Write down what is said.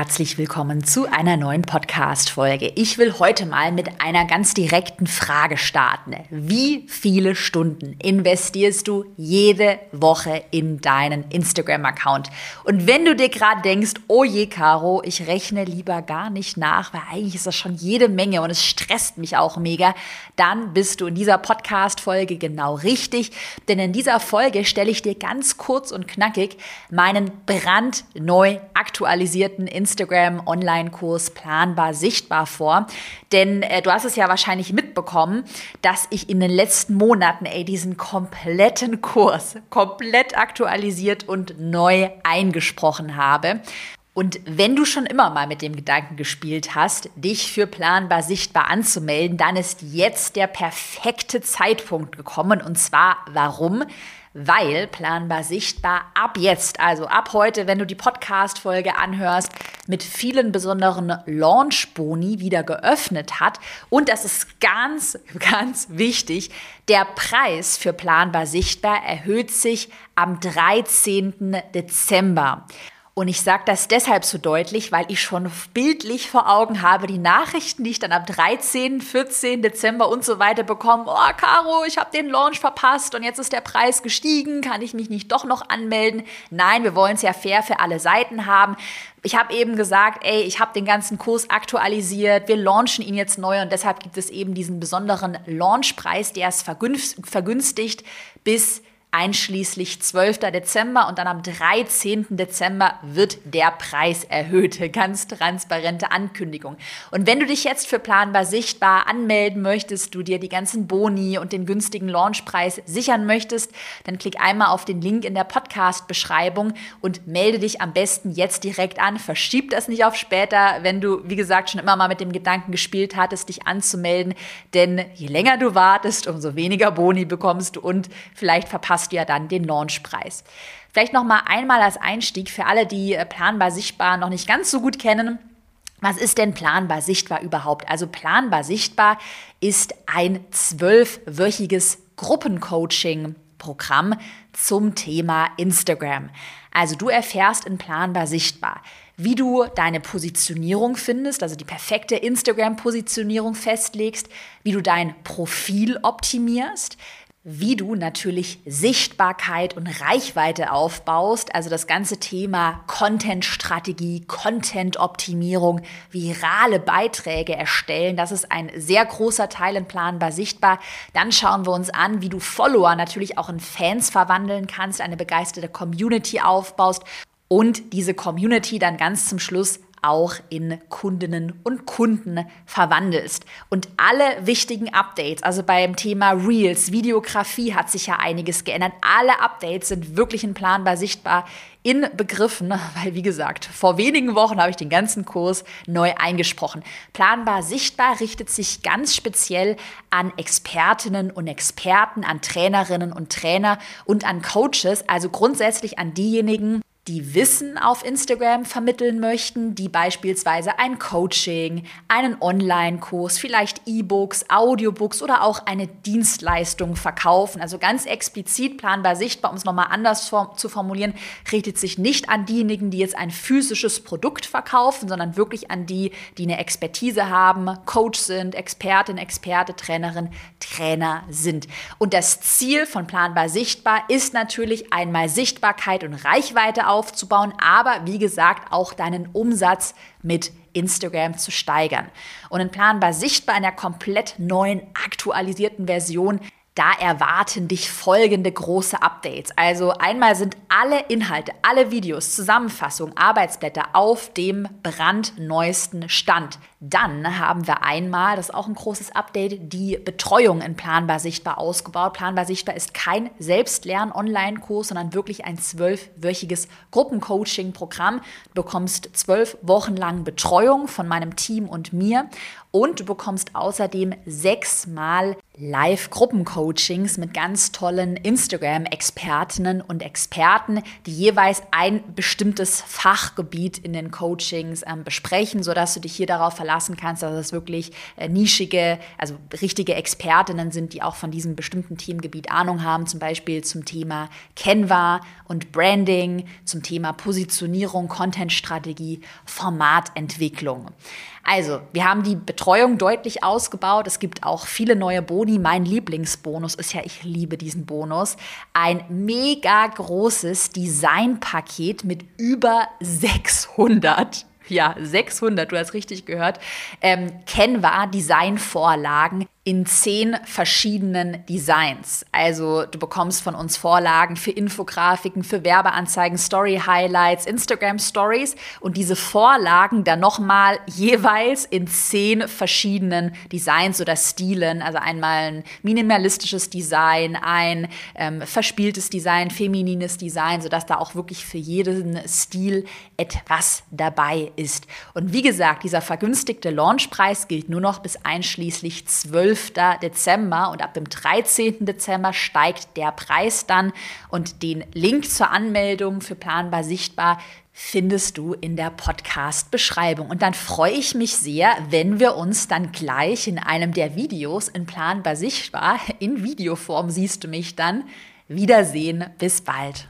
herzlich willkommen zu einer neuen Podcast-Folge. Ich will heute mal mit einer ganz direkten Frage starten. Wie viele Stunden investierst du jede Woche in deinen Instagram-Account? Und wenn du dir gerade denkst, oh je, Caro, ich rechne lieber gar nicht nach, weil eigentlich ist das schon jede Menge und es stresst mich auch mega, dann bist du in dieser Podcast-Folge genau richtig. Denn in dieser Folge stelle ich dir ganz kurz und knackig meinen brandneu aktualisierten Instagram-Online-Kurs planbar sichtbar vor. Denn äh, du hast es ja wahrscheinlich mitbekommen, dass ich in den letzten Monaten ey, diesen kompletten Kurs komplett aktualisiert und neu eingesprochen habe. Und wenn du schon immer mal mit dem Gedanken gespielt hast, dich für planbar sichtbar anzumelden, dann ist jetzt der perfekte Zeitpunkt gekommen. Und zwar warum? weil planbar sichtbar ab jetzt, also ab heute, wenn du die Podcast-Folge anhörst, mit vielen besonderen Launch-Boni wieder geöffnet hat. Und das ist ganz, ganz wichtig. Der Preis für planbar sichtbar erhöht sich am 13. Dezember. Und ich sage das deshalb so deutlich, weil ich schon bildlich vor Augen habe, die Nachrichten, die ich dann am 13., 14. Dezember und so weiter bekomme. Oh, Caro, ich habe den Launch verpasst und jetzt ist der Preis gestiegen. Kann ich mich nicht doch noch anmelden? Nein, wir wollen es ja fair für alle Seiten haben. Ich habe eben gesagt, ey, ich habe den ganzen Kurs aktualisiert, wir launchen ihn jetzt neu und deshalb gibt es eben diesen besonderen Launchpreis, der es vergünstigt bis einschließlich 12. Dezember und dann am 13. Dezember wird der Preis erhöht. Ganz transparente Ankündigung. Und wenn du dich jetzt für planbar sichtbar anmelden möchtest, du dir die ganzen Boni und den günstigen Launchpreis sichern möchtest, dann klick einmal auf den Link in der Podcast-Beschreibung und melde dich am besten jetzt direkt an. Verschieb das nicht auf später, wenn du, wie gesagt, schon immer mal mit dem Gedanken gespielt hattest, dich anzumelden. Denn je länger du wartest, umso weniger Boni bekommst du und vielleicht verpasst hast du ja dann den Launchpreis. Vielleicht noch mal einmal als Einstieg für alle, die äh, planbar sichtbar noch nicht ganz so gut kennen. Was ist denn planbar sichtbar überhaupt? Also planbar sichtbar ist ein zwölfwöchiges Gruppencoaching Programm zum Thema Instagram. Also du erfährst in planbar sichtbar, wie du deine Positionierung findest, also die perfekte Instagram-Positionierung festlegst, wie du dein Profil optimierst, wie du natürlich Sichtbarkeit und Reichweite aufbaust, also das ganze Thema Content-Strategie, Content-Optimierung, virale Beiträge erstellen, das ist ein sehr großer Teil in Planbar Sichtbar. Dann schauen wir uns an, wie du Follower natürlich auch in Fans verwandeln kannst, eine begeisterte Community aufbaust und diese Community dann ganz zum Schluss auch in Kundinnen und Kunden verwandelst. Und alle wichtigen Updates, also beim Thema Reels, Videografie hat sich ja einiges geändert. Alle Updates sind wirklich in planbar sichtbar in Begriffen, weil wie gesagt, vor wenigen Wochen habe ich den ganzen Kurs neu eingesprochen. Planbar sichtbar richtet sich ganz speziell an Expertinnen und Experten, an Trainerinnen und Trainer und an Coaches, also grundsätzlich an diejenigen, die Wissen auf Instagram vermitteln möchten, die beispielsweise ein Coaching, einen Online-Kurs, vielleicht E-Books, Audiobooks oder auch eine Dienstleistung verkaufen. Also ganz explizit planbar sichtbar, um es nochmal anders zu formulieren, richtet sich nicht an diejenigen, die jetzt ein physisches Produkt verkaufen, sondern wirklich an die, die eine Expertise haben, Coach sind, Expertin, Experte, Trainerin, Trainer sind. Und das Ziel von planbar sichtbar ist natürlich einmal Sichtbarkeit und Reichweite aufzubauen, aber wie gesagt auch deinen Umsatz mit Instagram zu steigern. Und in Planbar sichtbar in der komplett neuen, aktualisierten Version da erwarten dich folgende große Updates. Also einmal sind alle Inhalte, alle Videos, Zusammenfassungen, Arbeitsblätter auf dem brandneuesten Stand. Dann haben wir einmal, das ist auch ein großes Update, die Betreuung in Planbar Sichtbar ausgebaut. Planbar Sichtbar ist kein Selbstlern-Online-Kurs, sondern wirklich ein zwölfwöchiges Gruppencoaching-Programm. Du bekommst zwölf Wochen lang Betreuung von meinem Team und mir und du bekommst außerdem sechsmal Live-Gruppencoaching Coachings mit ganz tollen Instagram-Expertinnen und Experten, die jeweils ein bestimmtes Fachgebiet in den Coachings ähm, besprechen, sodass du dich hier darauf verlassen kannst, dass es wirklich äh, nischige, also richtige Expertinnen sind, die auch von diesem bestimmten Themengebiet Ahnung haben, zum Beispiel zum Thema Canva und Branding, zum Thema Positionierung, Contentstrategie, Formatentwicklung. Also, wir haben die Betreuung deutlich ausgebaut. Es gibt auch viele neue Boni. Mein Lieblingsbonus ist ja, ich liebe diesen Bonus, ein mega großes Designpaket mit über 600 ja, 600, du hast richtig gehört, ähm, Canva Designvorlagen in zehn verschiedenen Designs. Also du bekommst von uns Vorlagen für Infografiken, für Werbeanzeigen, Story Highlights, Instagram Stories und diese Vorlagen dann nochmal jeweils in zehn verschiedenen Designs oder Stilen. Also einmal ein minimalistisches Design, ein ähm, verspieltes Design, feminines Design, sodass da auch wirklich für jeden Stil etwas dabei ist. Und wie gesagt, dieser vergünstigte Launchpreis gilt nur noch bis einschließlich 12 12. Dezember und ab dem 13. Dezember steigt der Preis dann und den Link zur Anmeldung für Planbar Sichtbar findest du in der Podcast-Beschreibung. Und dann freue ich mich sehr, wenn wir uns dann gleich in einem der Videos in Planbar Sichtbar, in Videoform siehst du mich dann, wiedersehen. Bis bald.